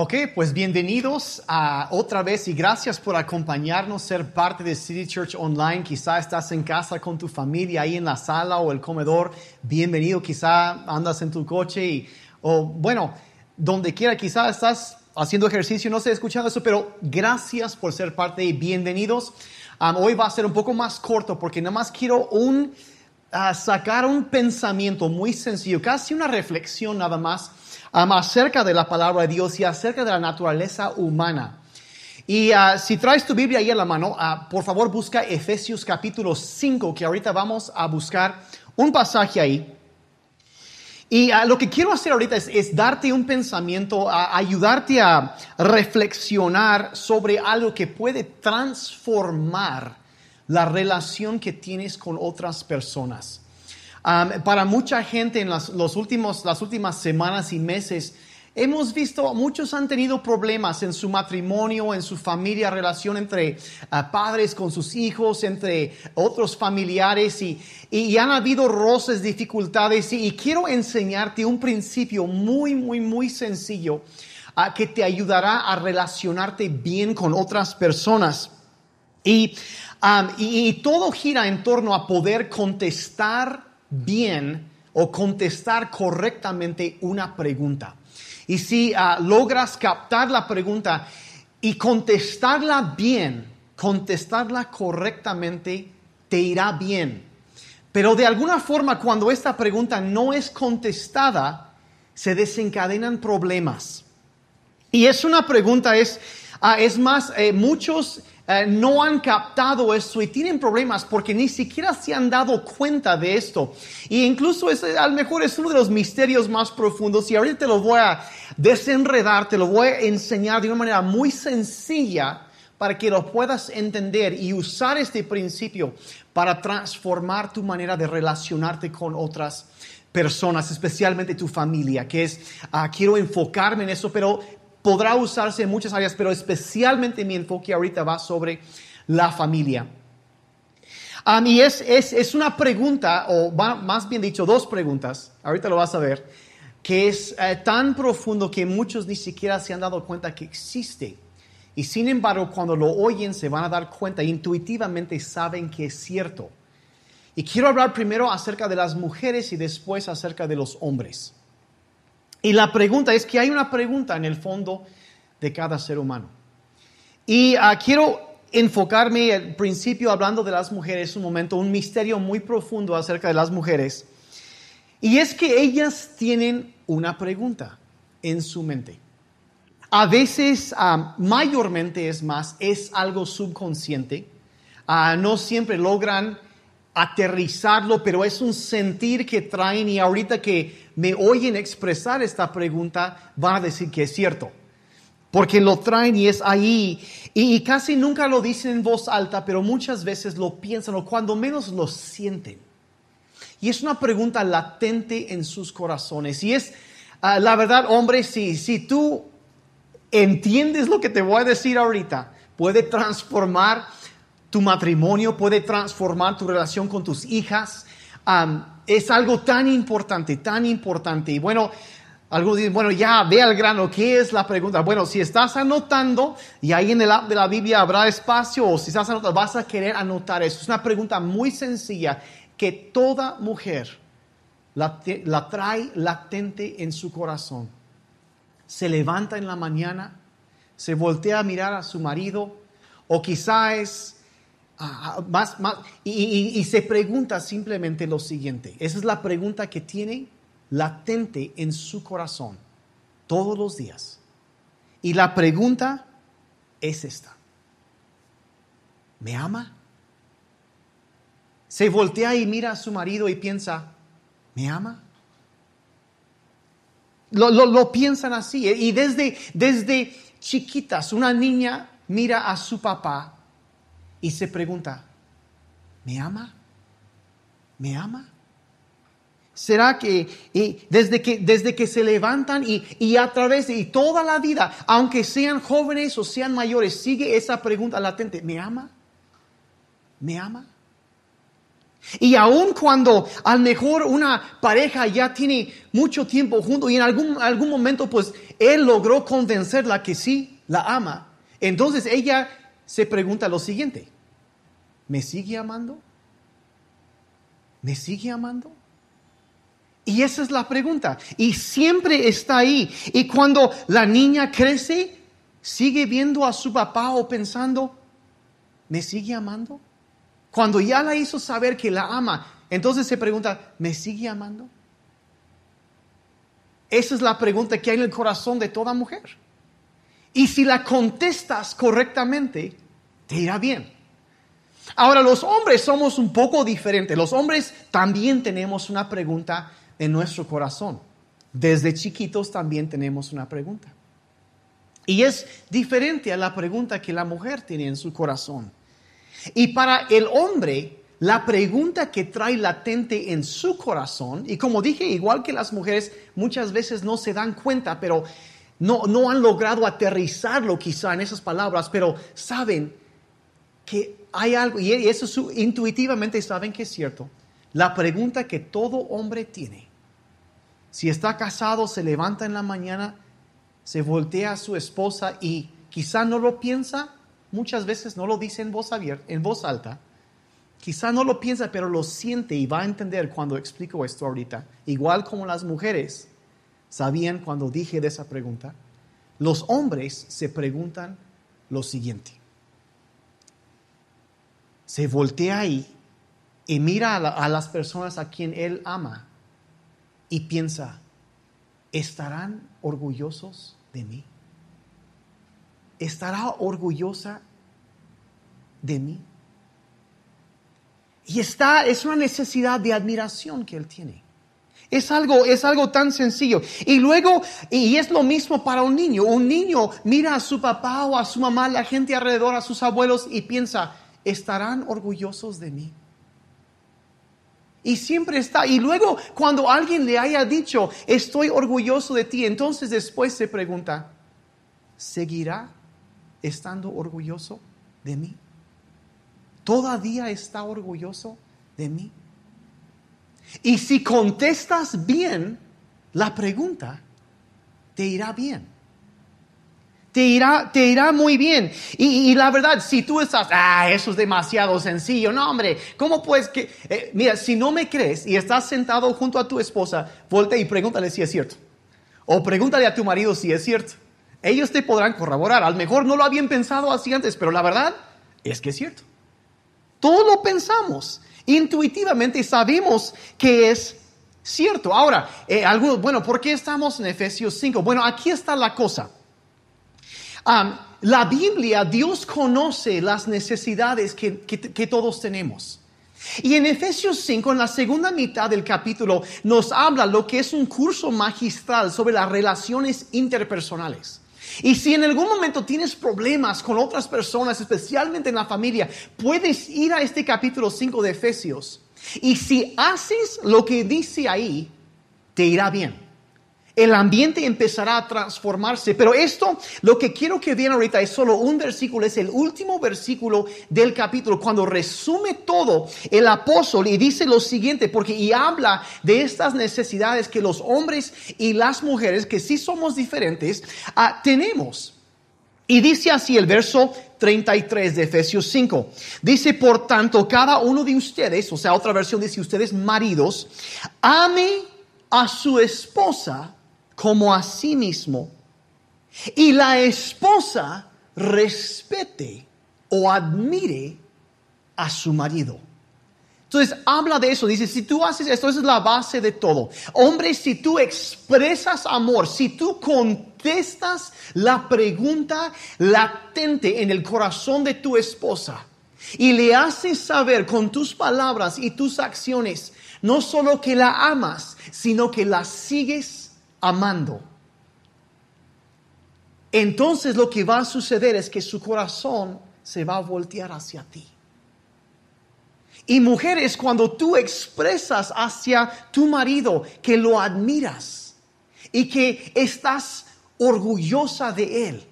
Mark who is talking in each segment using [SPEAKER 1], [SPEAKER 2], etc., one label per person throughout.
[SPEAKER 1] Ok, pues bienvenidos a otra vez y gracias por acompañarnos, ser parte de City Church Online. Quizá estás en casa con tu familia ahí en la sala o el comedor. Bienvenido, quizá andas en tu coche y, o bueno, donde quiera, quizá estás haciendo ejercicio, no sé, escuchando eso, pero gracias por ser parte y bienvenidos. Hoy va a ser un poco más corto porque nada más quiero un, uh, sacar un pensamiento muy sencillo, casi una reflexión nada más um, acerca de la palabra de Dios y acerca de la naturaleza humana. Y uh, si traes tu Biblia ahí en la mano, uh, por favor busca Efesios capítulo 5, que ahorita vamos a buscar un pasaje ahí. Y lo que quiero hacer ahorita es, es darte un pensamiento, a ayudarte a reflexionar sobre algo que puede transformar la relación que tienes con otras personas. Um, para mucha gente en las, los últimos, las últimas semanas y meses, hemos visto, muchos han tenido problemas en su matrimonio, en su familia, relación entre uh, padres con sus hijos, entre otros familiares y, y, han habido roces, dificultades y, y, quiero enseñarte un principio muy, muy, muy sencillo uh, que te ayudará a relacionarte bien con otras personas. Y, um, y, y todo gira en torno a poder contestar bien o contestar correctamente una pregunta. Y si uh, logras captar la pregunta y contestarla bien, contestarla correctamente, te irá bien. Pero de alguna forma, cuando esta pregunta no es contestada, se desencadenan problemas. Y es una pregunta, es, uh, es más, eh, muchos eh, no han captado esto y tienen problemas porque ni siquiera se han dado cuenta de esto. Y incluso es, a lo mejor es uno de los misterios más profundos y ahorita te lo voy a desenredar, te lo voy a enseñar de una manera muy sencilla para que lo puedas entender y usar este principio para transformar tu manera de relacionarte con otras personas, especialmente tu familia, que es, uh, quiero enfocarme en eso, pero podrá usarse en muchas áreas, pero especialmente mi enfoque ahorita va sobre la familia. Um, y es, es, es, una pregunta, o más bien dicho, dos preguntas, ahorita lo vas a ver, que es eh, tan profundo que muchos ni siquiera se han dado cuenta que existe. Y sin embargo, cuando lo oyen, se van a dar cuenta, intuitivamente saben que es cierto. Y quiero hablar primero acerca de las mujeres y después acerca de los hombres. Y la pregunta es que hay una pregunta en el fondo de cada ser humano. Y uh, quiero enfocarme al principio hablando de las mujeres un momento, un misterio muy profundo acerca de las mujeres. Y es que ellas tienen una pregunta en su mente. A veces, uh, mayormente es más, es algo subconsciente. Uh, no siempre logran aterrizarlo, pero es un sentir que traen y ahorita que me oyen expresar esta pregunta, van a decir que es cierto. Porque lo traen y es ahí. Y, casi nunca lo dicen en voz alta, pero muchas veces lo piensan o cuando menos lo sienten. Y es una pregunta latente en sus corazones. Y es, uh, la verdad, hombre, si, si tú entiendes lo que te voy a decir ahorita, puede transformar tu matrimonio, puede transformar tu relación con tus hijas. Es algo tan importante, tan importante. Y bueno, algunos dicen, bueno, ya ve al grano, ¿qué es la pregunta? Bueno, si estás anotando, y ahí en el app de la Biblia habrá espacio, o si estás anotando, vas a querer anotar eso. Es una pregunta muy sencilla que toda mujer la, la trae latente en su corazón. Se levanta en la mañana, se voltea a mirar a su marido, o quizá es Ah, ah, más, más, y, se pregunta simplemente lo siguiente. Esa es la pregunta que tiene latente en su corazón todos los días. Y la pregunta es esta. ¿Me ama? Se voltea y mira a su marido y piensa, ¿me ama? Lo, lo, lo piensan así. Y desde, desde chiquitas, una niña mira a su papá y se pregunta, ¿me ama? ¿Me ama? ¿Será que desde, que desde que se levantan y, y, a través de toda la vida, aunque sean jóvenes o sean mayores, sigue esa pregunta latente, ¿me ama? ¿Me ama? Y aun cuando a lo mejor una pareja ya tiene mucho tiempo junto y en algún, algún momento pues él logró convencerla que sí la ama, entonces ella se pregunta lo siguiente, ¿me sigue amando? ¿Me sigue amando? Y esa es la pregunta. Y siempre está ahí. Y cuando la niña crece, sigue viendo a su papá o pensando, ¿me sigue amando? Cuando ya la hizo saber que la ama, entonces se pregunta, ¿me sigue amando? Esa es la pregunta que hay en el corazón de toda mujer. Y si la contestas correctamente, te irá bien. Ahora, los hombres somos un poco diferentes. Los hombres también tenemos una pregunta en nuestro corazón. Desde chiquitos también tenemos una pregunta. Y es diferente a la pregunta que la mujer tiene en su corazón. Y para el hombre, la pregunta que trae latente en su corazón, y como dije, igual que las mujeres, muchas veces no se dan cuenta, pero no, no han logrado aterrizarlo quizá en esas palabras, pero saben que hay algo, y eso intuitivamente saben que es cierto. La pregunta que todo hombre tiene, si está casado, se levanta en la mañana, se voltea a su esposa y quizá no lo piensa, muchas veces no lo dice en voz, abierta, en voz alta, quizá no lo piensa, pero lo siente y va a entender cuando explico esto ahorita. Igual como las mujeres sabían cuando dije de esa pregunta, los hombres se preguntan lo siguiente se voltea ahí y mira a, las personas a quien él ama y piensa, ¿estarán orgullosos de mí? ¿Estará orgullosa de mí? Y está, es una necesidad de admiración que él tiene. Es algo, es algo tan sencillo. Y luego, y es lo mismo para un niño. Un niño mira a su papá o a su mamá, la gente alrededor, a sus abuelos y piensa, estarán orgullosos de mí. Y siempre está. Y luego cuando alguien le haya dicho, estoy orgulloso de ti, entonces después se pregunta, ¿seguirá estando orgulloso de mí? ¿Todavía está orgulloso de mí? Y si contestas bien la pregunta, te irá bien te irá, te irá muy bien. Y, la verdad, si tú estás, ah, eso es demasiado sencillo, no, hombre, ¿cómo puedes que, eh, mira, si no me crees y estás sentado junto a tu esposa, volte y pregúntale si es cierto. O pregúntale a tu marido si es cierto. Ellos te podrán corroborar. A lo mejor no lo habían pensado así antes, pero la verdad es que es cierto. Todo lo pensamos. Intuitivamente sabemos que es cierto. Ahora, eh, bueno, ¿por qué estamos en Efesios 5? Bueno, aquí está la cosa la Biblia, Dios conoce las necesidades que, que todos tenemos. Y en Efesios 5, en la segunda mitad del capítulo, nos habla lo que es un curso magistral sobre las relaciones interpersonales. Y si en algún momento tienes problemas con otras personas, especialmente en la familia, puedes ir a este capítulo 5 de Efesios. Y si haces lo que dice ahí, te irá bien el ambiente empezará a transformarse. Pero esto, lo que quiero que vean ahorita es solo un versículo, es el último versículo del capítulo, cuando resume todo el apóstol y dice lo siguiente, porque y habla de estas necesidades que los hombres y las mujeres, que sí somos diferentes, ah, tenemos. Y dice así el verso 33 de Efesios 5. Dice, por tanto, cada uno de ustedes, o sea, otra versión dice, ustedes maridos, ame a su esposa como a sí mismo. Y la esposa respete o admire a su marido. Entonces habla de eso, dice, si tú haces esto, esa es la base de todo. Hombre, si tú expresas amor, si tú contestas la pregunta latente en el corazón de tu esposa y le haces saber con tus palabras y tus acciones, no solo que la amas, sino que la sigues amando. Entonces lo que va a suceder es que su corazón se va a voltear hacia ti. Y mujeres, cuando tú expresas hacia tu marido que lo admiras y que estás orgullosa de él,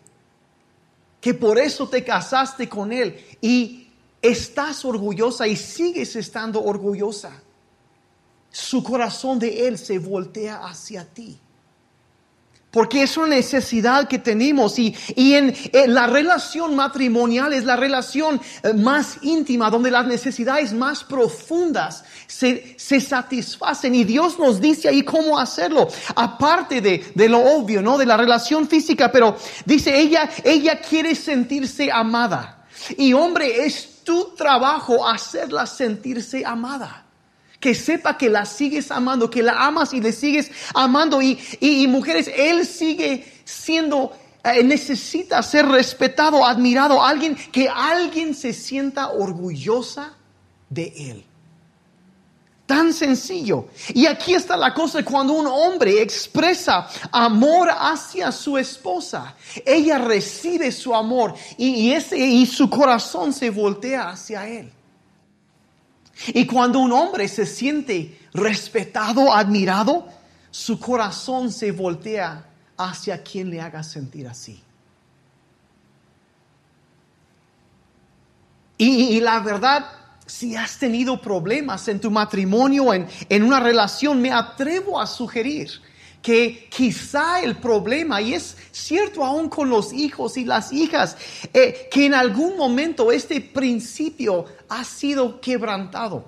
[SPEAKER 1] que por eso te casaste con él y estás orgullosa y sigues estando orgullosa, su corazón de Él se voltea hacia ti porque es una necesidad que tenemos y, en, la relación matrimonial es la relación eh, más íntima, donde las necesidades más profundas se, satisfacen y Dios nos dice ahí cómo hacerlo, aparte de, de, lo obvio, ¿no? De la relación física, pero dice ella, ella quiere sentirse amada y hombre, es tu trabajo hacerla sentirse amada que sepa que la sigues amando, que la amas y le sigues amando. Y, y, mujeres, Él sigue siendo, eh, necesita ser respetado, admirado, alguien, que alguien se sienta orgullosa de Él. Tan sencillo. Y aquí está la cosa, cuando un hombre expresa amor hacia su esposa, ella recibe su amor y, ese, y su corazón se voltea hacia él. Y cuando un hombre se siente respetado, admirado, su corazón se voltea hacia quien le haga sentir así. Y, la verdad, si has tenido problemas en tu matrimonio, en, en una relación, me atrevo a sugerir que quizá el problema, y es cierto aún con los hijos y las hijas, eh, que en algún momento este principio ha sido quebrantado.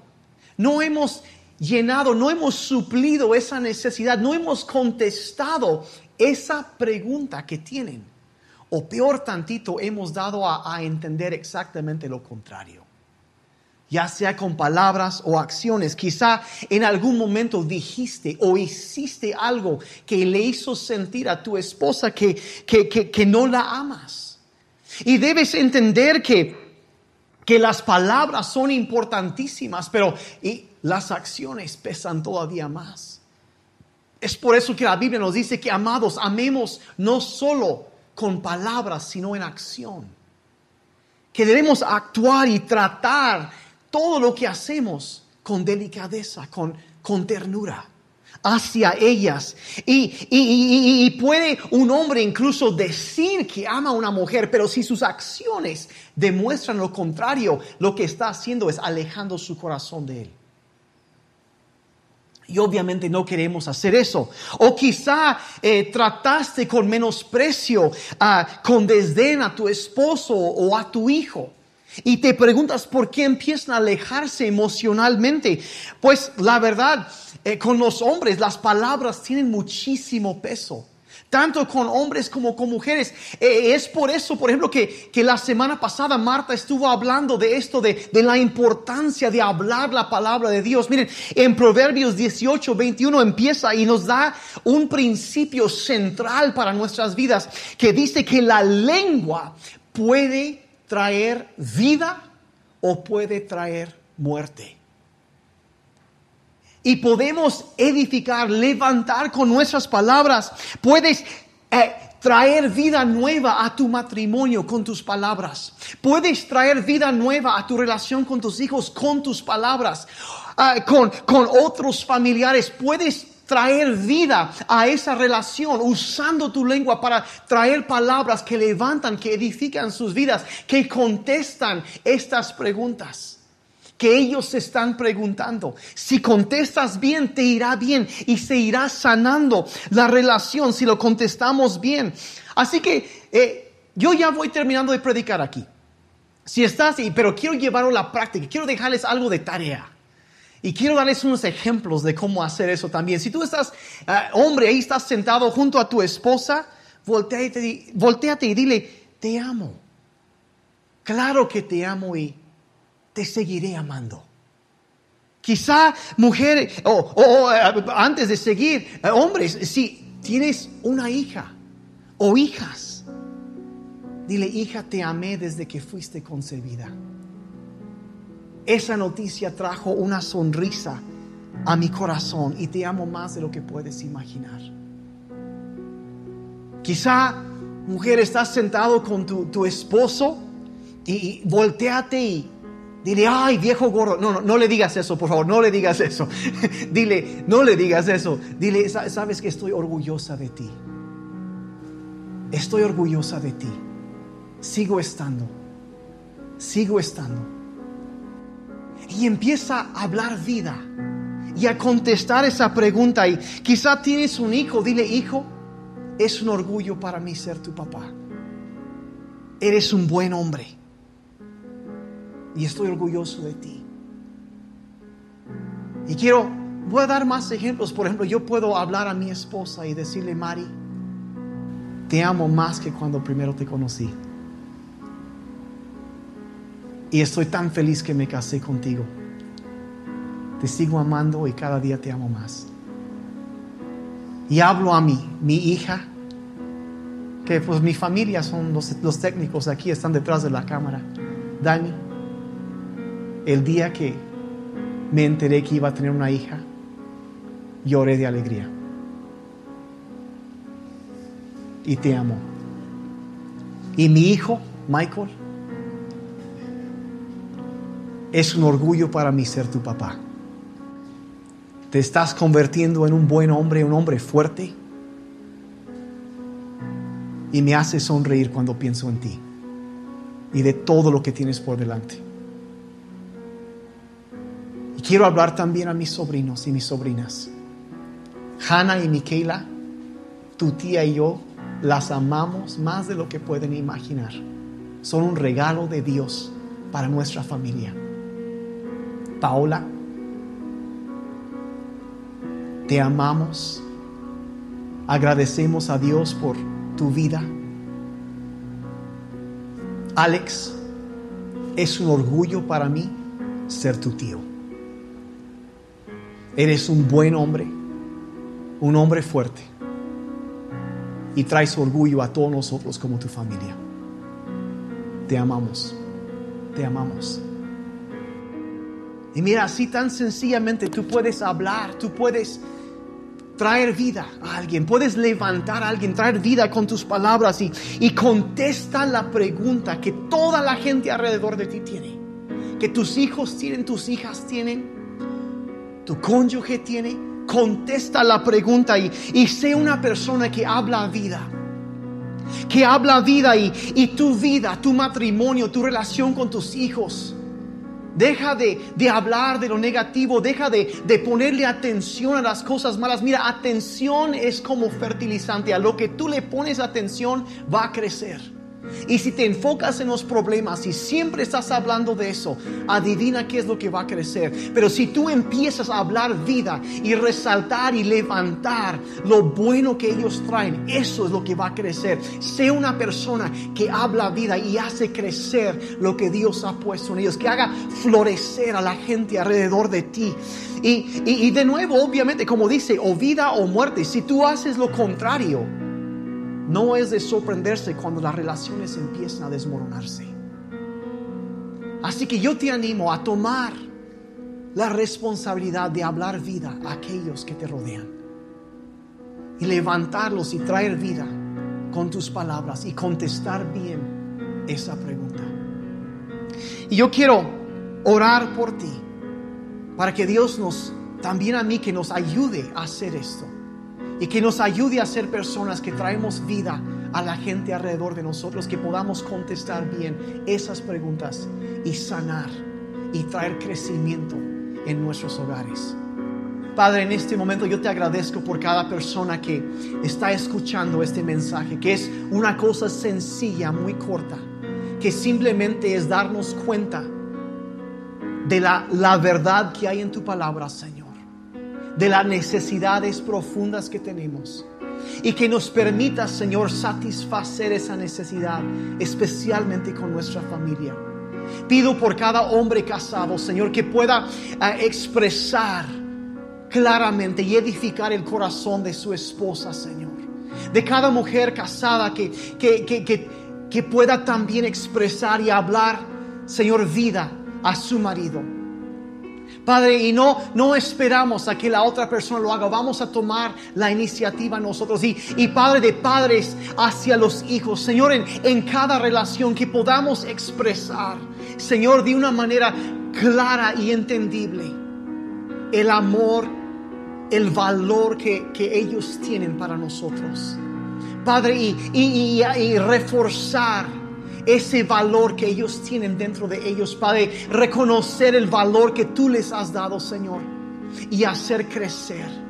[SPEAKER 1] No hemos llenado, no hemos suplido esa necesidad, no hemos contestado esa pregunta que tienen. O peor tantito, hemos dado a entender exactamente lo contrario ya sea con palabras o acciones. Quizá en algún momento dijiste o hiciste algo que le hizo sentir a tu esposa que, que, no la amas. Y debes entender que, que las palabras son importantísimas, pero y las acciones pesan todavía más. Es por eso que la Biblia nos dice que amados, amemos no solo con palabras, sino en acción. Que debemos actuar y tratar todo lo que hacemos con delicadeza, con, con ternura hacia ellas. Y, y, puede un hombre incluso decir que ama a una mujer, pero si sus acciones demuestran lo contrario, lo que está haciendo es alejando su corazón de él. Y obviamente no queremos hacer eso. O quizá eh, trataste con menosprecio, ah, con desdén a tu esposo o a tu hijo. Y te preguntas por qué empiezan a alejarse emocionalmente. Pues la verdad, eh, con los hombres las palabras tienen muchísimo peso. Tanto con hombres como con mujeres. Eh, es por eso, por ejemplo, que, que, la semana pasada Marta estuvo hablando de esto, de, de, la importancia de hablar la palabra de Dios. Miren, en Proverbios 18, 21 empieza y nos da un principio central para nuestras vidas que dice que la lengua puede traer vida o puede traer muerte. Y podemos edificar, levantar con nuestras palabras. Puedes eh, traer vida nueva a tu matrimonio con tus palabras. Puedes traer vida nueva a tu relación con tus hijos con tus palabras. Ah, con, con otros familiares. Puedes traer vida a esa relación usando tu lengua para traer palabras que levantan, que edifican sus vidas, que contestan estas preguntas que ellos se están preguntando. Si contestas bien, te irá bien y se irá sanando la relación si lo contestamos bien. Así que eh, yo ya voy terminando de predicar aquí. Si estás, pero quiero llevarlo a la práctica, quiero dejarles algo de tarea. Y quiero darles unos ejemplos de cómo hacer eso también. Si tú estás, eh, hombre, ahí estás sentado junto a tu esposa, volteate, volteate y dile, te amo. Claro que te amo y te seguiré amando. Quizá mujer, o eh, antes de seguir, eh, hombres, si tienes una hija o hijas, dile, hija, te amé desde que fuiste concebida. Esa noticia trajo una sonrisa a mi corazón y te amo más de lo que puedes imaginar. Quizá, mujer, estás sentado con tu, esposo y, volteate y dile, ay, viejo gordo. No, no, no le digas eso, por favor, no le digas eso. dile, no le digas eso. Dile, sabes que estoy orgullosa de ti. Estoy orgullosa de ti. Sigo estando. Sigo estando y empieza a hablar vida y a contestar esa pregunta. Y quizá tienes un hijo, dile, hijo, es un orgullo para mí ser tu papá. Eres un buen hombre. Y estoy orgulloso de ti. Y quiero, voy a dar más ejemplos. Por ejemplo, yo puedo hablar a mi esposa y decirle, Mari, te amo más que cuando primero te conocí. Y estoy tan feliz que me casé contigo. Te sigo amando y cada día te amo más. Y hablo a mí, mi hija, que pues mi familia son los, los técnicos aquí, están detrás de la cámara. Dani, el día que me enteré que iba a tener una hija, lloré de alegría. Y te amo. Y mi hijo, Michael, es un orgullo para mí ser tu papá. Te estás convirtiendo en un buen hombre, un hombre fuerte. Y me hace sonreír cuando pienso en ti y de todo lo que tienes por delante. Y quiero hablar también a mis sobrinos y mis sobrinas. Hannah y Michaela, tu tía y yo las amamos más de lo que pueden imaginar. Son un regalo de Dios para nuestra familia. Paola, te amamos. Agradecemos a Dios por tu vida. Alex, es un orgullo para mí ser tu tío. Eres un buen hombre, un hombre fuerte. Y traes orgullo a todos nosotros como tu familia. Te amamos, te amamos. Y mira, así tan sencillamente tú puedes hablar, tú puedes traer vida a alguien, puedes levantar a alguien, traer vida con tus palabras y, y contesta la pregunta que toda la gente alrededor de ti tiene, que tus hijos tienen, tus hijas tienen, tu cónyuge tiene. Contesta la pregunta y, y sé una persona que habla vida que habla vida y, y, tu vida, tu matrimonio, tu relación con tus hijos Deja de, hablar de lo negativo, deja de, de, ponerle atención a las cosas malas. Mira, atención es como fertilizante. A lo que tú le pones atención va a crecer. Y si te enfocas en los problemas y siempre estás hablando de eso, adivina qué es lo que va a crecer. Pero si tú empiezas a hablar vida y resaltar y levantar lo bueno que ellos traen, eso es lo que va a crecer. Sé una persona que habla vida y hace crecer lo que Dios ha puesto en ellos, que haga florecer a la gente alrededor de ti. Y, y de nuevo, obviamente, como dice, o vida o muerte, si tú haces lo contrario, no es de sorprenderse cuando las relaciones empiezan a desmoronarse. Así que yo te animo a tomar la responsabilidad de hablar vida a aquellos que te rodean. Y levantarlos y traer vida con tus palabras y contestar bien esa pregunta. Y yo quiero orar por ti para que Dios nos, también a mí, que nos ayude a hacer esto y que nos ayude a ser personas que traemos vida a la gente alrededor de nosotros, que podamos contestar bien esas preguntas y sanar y traer crecimiento en nuestros hogares. Padre, en este momento yo te agradezco por cada persona que está escuchando este mensaje, que es una cosa sencilla, muy corta, que simplemente es darnos cuenta de la, la verdad que hay en tu palabra, Señor de las necesidades profundas que tenemos. Y que nos permita, Señor, satisfacer esa necesidad, especialmente con nuestra familia. Pido por cada hombre casado, Señor, que pueda eh, expresar claramente y edificar el corazón de su esposa, Señor. De cada mujer casada que, que, que, que pueda también expresar y hablar, Señor, vida a su marido Padre, y no, no esperamos a que la otra persona lo haga. Vamos a tomar la iniciativa nosotros. Y, y Padre, de padres hacia los hijos. Señor, en, en cada relación que podamos expresar, Señor, de una manera clara y entendible, el amor, el valor que, que ellos tienen para nosotros. Padre, y, y, y reforzar ese valor que ellos tienen dentro de ellos, Padre, reconocer el valor que tú les has dado, Señor, y hacer crecer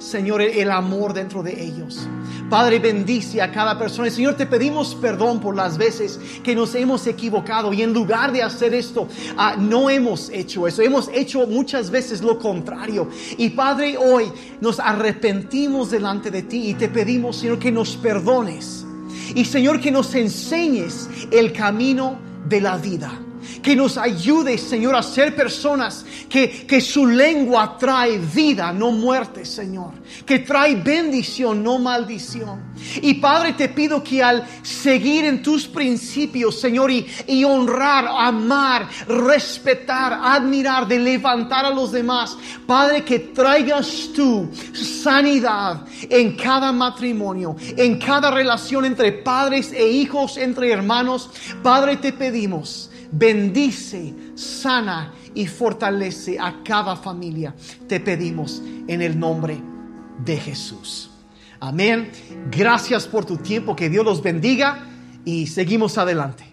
[SPEAKER 1] Señor, el amor dentro de ellos. Padre, bendice a cada persona. Señor, te pedimos perdón por las veces que nos hemos equivocado y en lugar de hacer esto, ah, no hemos hecho eso. Hemos hecho muchas veces lo contrario. Y Padre, hoy nos arrepentimos delante de ti y te pedimos, Señor, que nos perdones. Y Señor, que nos enseñes el camino de la vida que nos ayude, Señor, a ser personas que, que su lengua trae vida, no muerte, Señor. Que trae bendición, no maldición. Y Padre, te pido que al seguir en tus principios, Señor, y, y honrar, amar, respetar, admirar, de levantar a los demás, Padre, que traigas tú sanidad en cada matrimonio, en cada relación entre padres e hijos, entre hermanos. Padre, te pedimos bendice, sana y fortalece a cada familia. Te pedimos en el nombre de Jesús. Amén. Gracias por tu tiempo. Que Dios los bendiga y seguimos adelante.